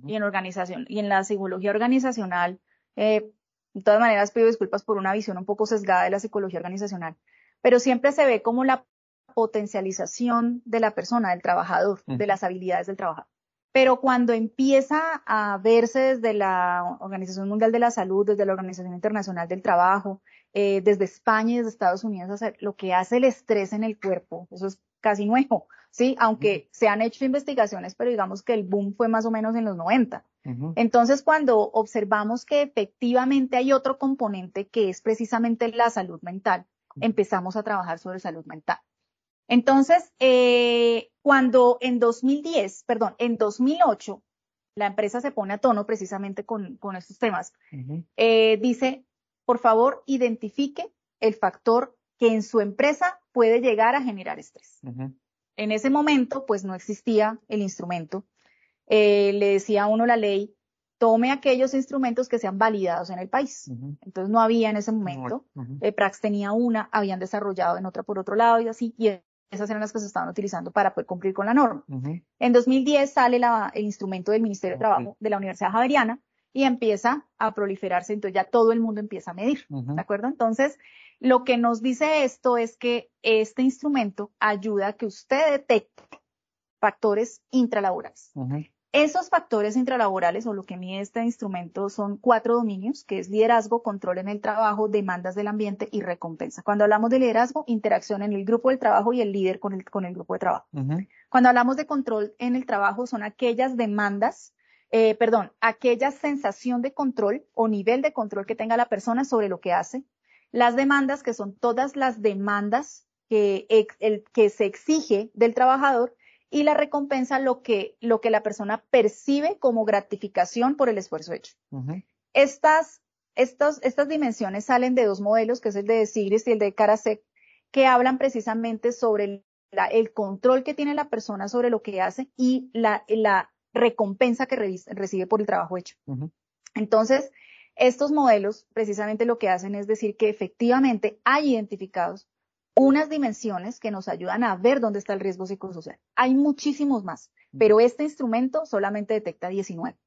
y en organización y en la psicología organizacional. Eh, de todas maneras, pido disculpas por una visión un poco sesgada de la psicología organizacional, pero siempre se ve como la potencialización de la persona, del trabajador, de las habilidades del trabajador. Pero cuando empieza a verse desde la Organización Mundial de la Salud, desde la Organización Internacional del Trabajo, eh, desde España y desde Estados Unidos, lo que hace el estrés en el cuerpo, eso es casi nuevo, ¿sí? Aunque se han hecho investigaciones, pero digamos que el boom fue más o menos en los 90. Entonces, cuando observamos que efectivamente hay otro componente que es precisamente la salud mental, empezamos a trabajar sobre salud mental. Entonces, eh, cuando en 2010, perdón, en 2008, la empresa se pone a tono precisamente con, estos temas, eh, dice, por favor, identifique el factor que en su empresa puede llegar a generar estrés. En ese momento, pues no existía el instrumento. Eh, le decía a uno la ley, tome aquellos instrumentos que sean validados en el país. Entonces no había en ese momento. Prax tenía una, habían desarrollado en otra por otro lado y así, y esas eran las que se estaban utilizando para poder cumplir con la norma. En 2010 sale el instrumento del Ministerio de Trabajo de la Universidad Javeriana y empieza a proliferarse, entonces ya todo el mundo empieza a medir, ¿de acuerdo? Entonces, lo que nos dice esto es que este instrumento ayuda a que usted detecte factores intralaborales. Esos factores intralaborales o lo que mide este instrumento son cuatro dominios, que es liderazgo, control en el trabajo, demandas del ambiente y recompensa. Cuando hablamos de liderazgo, interacción en el grupo del trabajo y el líder con el, con el grupo de trabajo. Cuando hablamos de control en el trabajo, son aquellas demandas, eh, perdón, aquella sensación de control o nivel de control que tenga la persona sobre lo que hace. Las demandas, que son todas las demandas que, el, que se exige del trabajador y la recompensa lo que, lo que la persona percibe como gratificación por el esfuerzo hecho. estas, estos, estas dimensiones salen de dos modelos, que es el de Sigris y el de Karasek, que hablan precisamente sobre el control que tiene la persona sobre lo que hace y la, la recompensa que recibe por el trabajo hecho. Entonces, estos modelos precisamente lo que hacen es decir que efectivamente hay identificados unas dimensiones que nos ayudan a ver dónde está el riesgo psicosocial. Hay muchísimos más, pero este instrumento solamente detecta 19.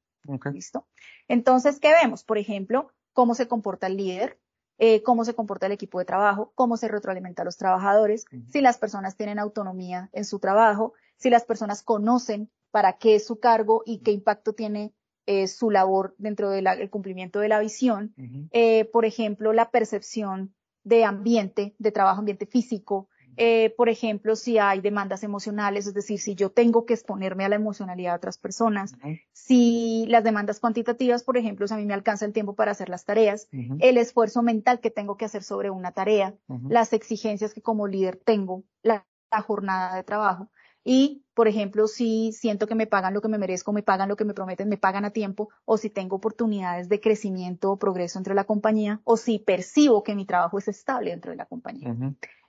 ¿Listo? Entonces, ¿qué vemos? Por ejemplo, cómo se comporta el líder, eh, cómo se comporta el equipo de trabajo, cómo se retroalimenta a los trabajadores, si las personas tienen autonomía en su trabajo, si las personas conocen para qué es su cargo y qué impacto tiene eh, su labor dentro del cumplimiento de la visión. Eh, por ejemplo, la percepción de ambiente, de trabajo, ambiente físico. Eh, por ejemplo, si hay demandas emocionales, es decir, si yo tengo que exponerme a la emocionalidad de otras personas, si las demandas cuantitativas, por ejemplo, si a mí me alcanza el tiempo para hacer las tareas, el esfuerzo mental que tengo que hacer sobre una tarea, las exigencias que como líder tengo, la jornada de trabajo. Y, por ejemplo, si siento que me pagan lo que me merezco, me pagan lo que me prometen, me pagan a tiempo, o si tengo oportunidades de crecimiento o progreso dentro de la compañía, o si percibo que mi trabajo es estable dentro de la compañía.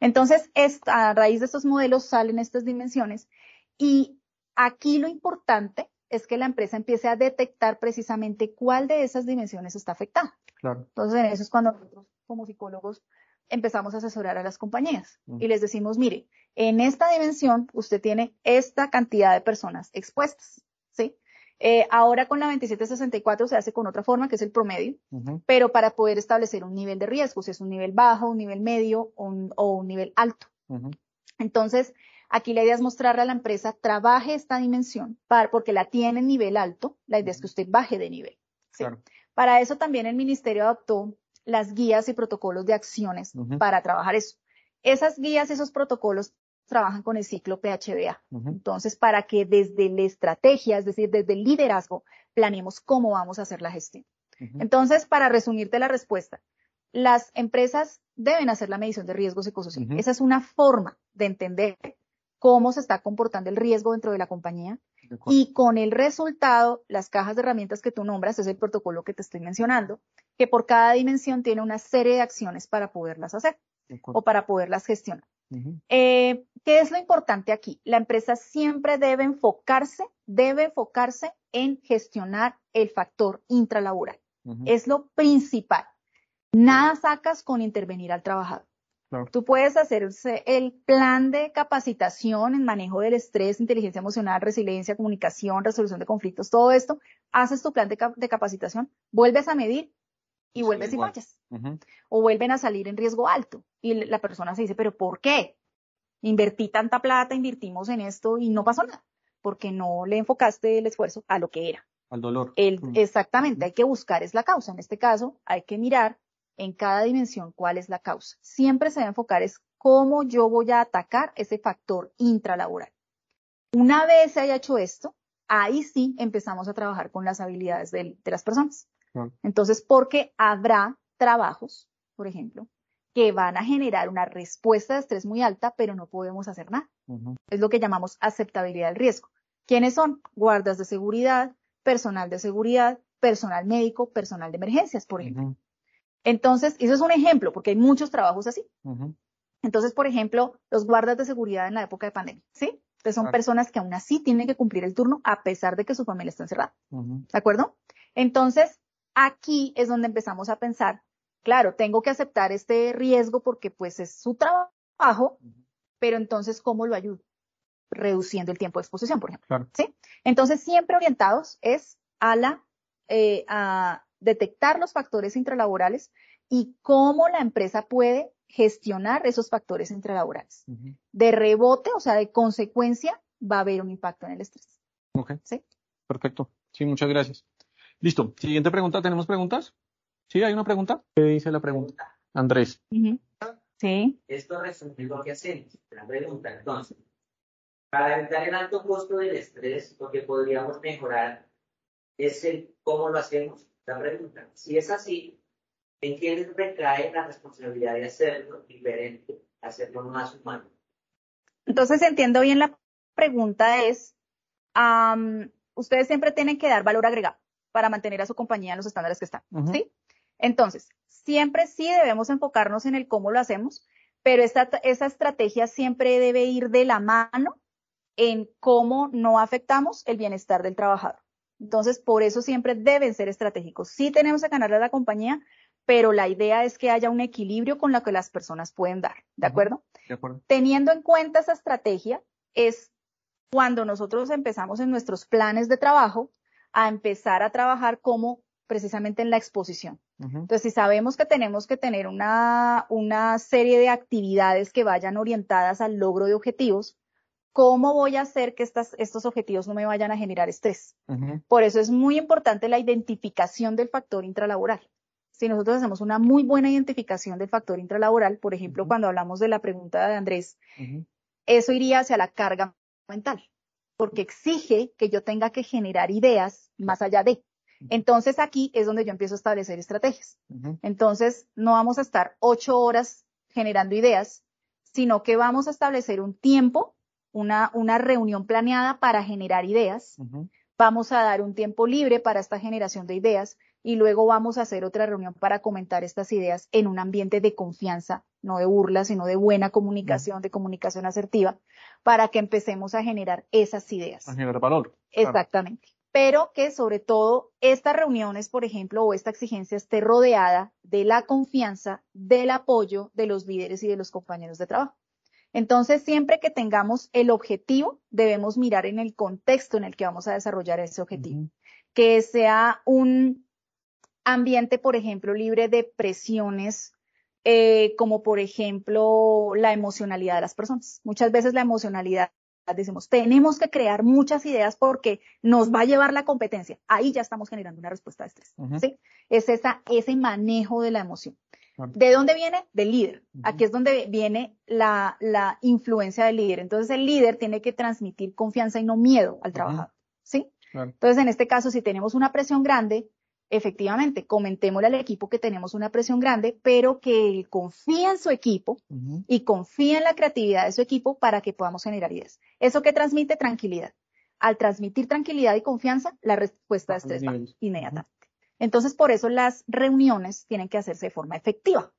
Entonces, a raíz de estos modelos salen estas dimensiones y aquí lo importante es que la empresa empiece a detectar precisamente cuál de esas dimensiones está afectada. Claro. Entonces, en eso es cuando nosotros como psicólogos empezamos a asesorar a las compañías y les decimos, mire, en esta dimensión usted tiene esta cantidad de personas expuestas, ¿sí? Eh, ahora con la 2764 se hace con otra forma, que es el promedio, pero para poder establecer un nivel de riesgo, si es un nivel bajo, un nivel medio o un, nivel alto. Entonces, aquí la idea es mostrarle a la empresa, trabaje esta dimensión, para, porque la tiene en nivel alto, la idea es que usted baje de nivel. Para eso también el ministerio adoptó las guías y protocolos de acciones para trabajar eso. Esas guías, esos protocolos trabajan con el ciclo PHBA. Entonces, para que desde la estrategia, es decir, desde el liderazgo, planeemos cómo vamos a hacer la gestión. Entonces, para resumirte la respuesta, las empresas deben hacer la medición de riesgos ecosociales. Esa es una forma de entender cómo se está comportando el riesgo dentro de la compañía y con el resultado, las cajas de herramientas que tú nombras, es el protocolo que te estoy mencionando, que por cada dimensión tiene una serie de acciones para poderlas hacer o para poderlas gestionar. Eh, ¿Qué es lo importante aquí? La empresa siempre debe enfocarse, debe enfocarse en gestionar el factor intralaboral. Es lo principal. Nada sacas con intervenir al trabajador. Tú puedes hacer el plan de capacitación en manejo del estrés, inteligencia emocional, resiliencia, comunicación, resolución de conflictos, todo esto. Haces tu plan de, capacitación, vuelves a medir y vuelves y fallas. O vuelven a salir en riesgo alto. Y la persona se dice, pero ¿por qué? Invertí tanta plata, invertimos en esto y no pasó nada. Porque no le enfocaste el esfuerzo a lo que era.
Al dolor.
Exactamente, hay que buscar es la causa. En este caso, hay que mirar en cada dimensión cuál es la causa. Siempre se va a enfocar es cómo yo voy a atacar ese factor intralaboral. Una vez se haya hecho esto, ahí sí empezamos a trabajar con las habilidades de, las personas. Entonces, porque habrá trabajos, por ejemplo, que van a generar una respuesta de estrés muy alta, pero no podemos hacer nada. Es lo que llamamos aceptabilidad del riesgo. ¿Quiénes son? Guardas de seguridad, personal de seguridad, personal médico, personal de emergencias, por ejemplo. Entonces, eso es un ejemplo, porque hay muchos trabajos así. Entonces, por ejemplo, los guardas de seguridad en la época de pandemia, ¿sí? Entonces son personas que aún así tienen que cumplir el turno a pesar de que su familia está encerrada. ¿De acuerdo? Entonces, aquí es donde empezamos a pensar, claro, tengo que aceptar este riesgo porque pues es su trabajo, pero entonces, ¿cómo lo ayudo? Reduciendo el tiempo de exposición, por ejemplo. ¿Sí? Entonces, siempre orientados es a la, eh, a detectar los factores intralaborales y cómo la empresa puede gestionar esos factores intralaborales. De rebote, o sea, de consecuencia, va a haber un impacto en el estrés.
Ok. ¿Sí? Perfecto. Sí, muchas gracias. Listo. Siguiente pregunta. ¿Tenemos preguntas? Sí, hay una pregunta. ¿Qué dice la pregunta? Andrés.
Sí.
Esto resume lo que hacemos. La pregunta, entonces, para evitar el alto costo del estrés, lo que podríamos mejorar es el cómo lo hacemos la pregunta. Si es así, ¿en quién recae la responsabilidad de hacerlo diferente, hacerlo más humano?
Entonces, entiendo bien la pregunta es, ustedes siempre tienen que dar valor agregado para mantener a su compañía en los estándares que están, ¿sí? Entonces, siempre sí debemos enfocarnos en el cómo lo hacemos, pero esta, esa estrategia siempre debe ir de la mano en cómo no afectamos el bienestar del trabajador. Entonces, por eso siempre deben ser estratégicos. Sí tenemos que ganarle a la compañía, pero la idea es que haya un equilibrio con lo que las personas pueden dar. ¿De acuerdo?
De acuerdo.
Teniendo en cuenta esa estrategia, es cuando nosotros empezamos en nuestros planes de trabajo a empezar a trabajar como precisamente en la exposición. Entonces, si sabemos que tenemos que tener una, una serie de actividades que vayan orientadas al logro de objetivos, ¿cómo voy a hacer que estos objetivos no me vayan a generar estrés? Por eso es muy importante la identificación del factor intralaboral. Si nosotros hacemos una muy buena identificación del factor intralaboral, por ejemplo, cuando hablamos de la pregunta de Andrés, eso iría hacia la carga mental, porque exige que yo tenga que generar ideas más allá de. Entonces aquí es donde yo empiezo a establecer estrategias. Entonces no vamos a estar ocho horas generando ideas, sino que vamos a establecer un tiempo una, una reunión planeada para generar ideas. Vamos a dar un tiempo libre para esta generación de ideas y luego vamos a hacer otra reunión para comentar estas ideas en un ambiente de confianza, no de burla, sino de buena comunicación, de comunicación asertiva, para que empecemos a generar esas ideas.
A generar valor.
Exactamente. Pero que sobre todo estas reuniones, por ejemplo, o esta exigencia esté rodeada de la confianza, del apoyo de los líderes y de los compañeros de trabajo. Entonces, siempre que tengamos el objetivo, debemos mirar en el contexto en el que vamos a desarrollar ese objetivo. Que sea un ambiente, por ejemplo, libre de presiones, eh, como por ejemplo la emocionalidad de las personas. Muchas veces la emocionalidad decimos, tenemos que crear muchas ideas porque nos va a llevar la competencia. Ahí ya estamos generando una respuesta de estrés. ¿sí? Es esa, ese manejo de la emoción. ¿De dónde viene? Del líder. Aquí es donde viene la, la influencia del líder. Entonces el líder tiene que transmitir confianza y no miedo al trabajador. ¿Sí? Entonces en este caso, si tenemos una presión grande, efectivamente, comentémosle al equipo que tenemos una presión grande, pero que él confía en su equipo y confía en la creatividad de su equipo para que podamos generar ideas. Eso que transmite tranquilidad. Al transmitir tranquilidad y confianza, la respuesta estrés va
niveles.
inmediatamente. Entonces, por eso las reuniones tienen que hacerse de forma efectiva.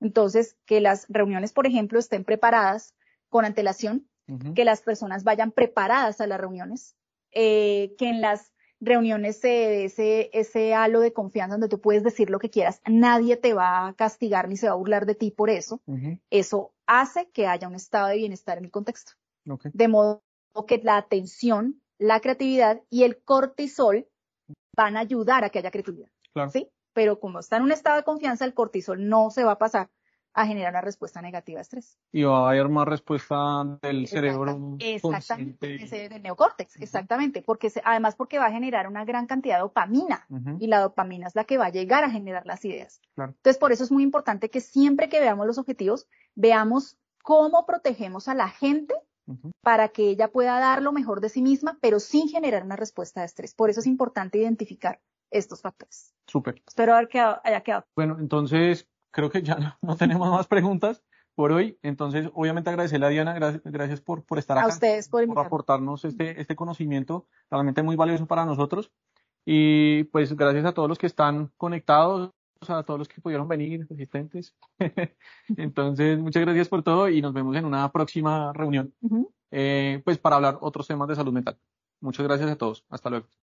Entonces, que las reuniones, por ejemplo, estén preparadas con antelación, que las personas vayan preparadas a las reuniones, eh, que en las reuniones se dé ese, ese halo de confianza donde tú puedes decir lo que quieras, nadie te va a castigar ni se va a burlar de ti por eso. Eso hace que haya un estado de bienestar en el contexto. De modo que la atención, la creatividad y el cortisol van a ayudar a que haya creatividad.
Claro.
¿sí? Pero como está en un estado de confianza, el cortisol no se va a pasar a generar una respuesta negativa a estrés.
Y va a haber más respuesta del cerebro
Exactamente,
consciente.
del neocórtex, exactamente, porque se- además porque va a generar una gran cantidad de dopamina y la dopamina es la que va a llegar a generar las ideas.
Claro.
Entonces, por eso es muy importante que siempre que veamos los objetivos, veamos cómo protegemos a la gente Para que ella pueda dar lo mejor de sí misma, pero sin generar una respuesta de estrés. Por eso es importante identificar estos factores.
Súper.
Espero haber quedado, haya quedado.
Bueno, entonces creo que ya no, no tenemos más preguntas por hoy. Entonces, obviamente agradecerle a Diana, gracias, gracias por, por estar
A
acá,
ustedes por
por aportarnos este, este conocimiento realmente muy valioso para nosotros. Y pues gracias a todos los que están conectados, a todos los que pudieron venir, asistentes. Entonces, muchas gracias por todo y nos vemos en una próxima reunión, eh, pues para hablar otros temas de salud mental. Muchas gracias a todos. Hasta luego.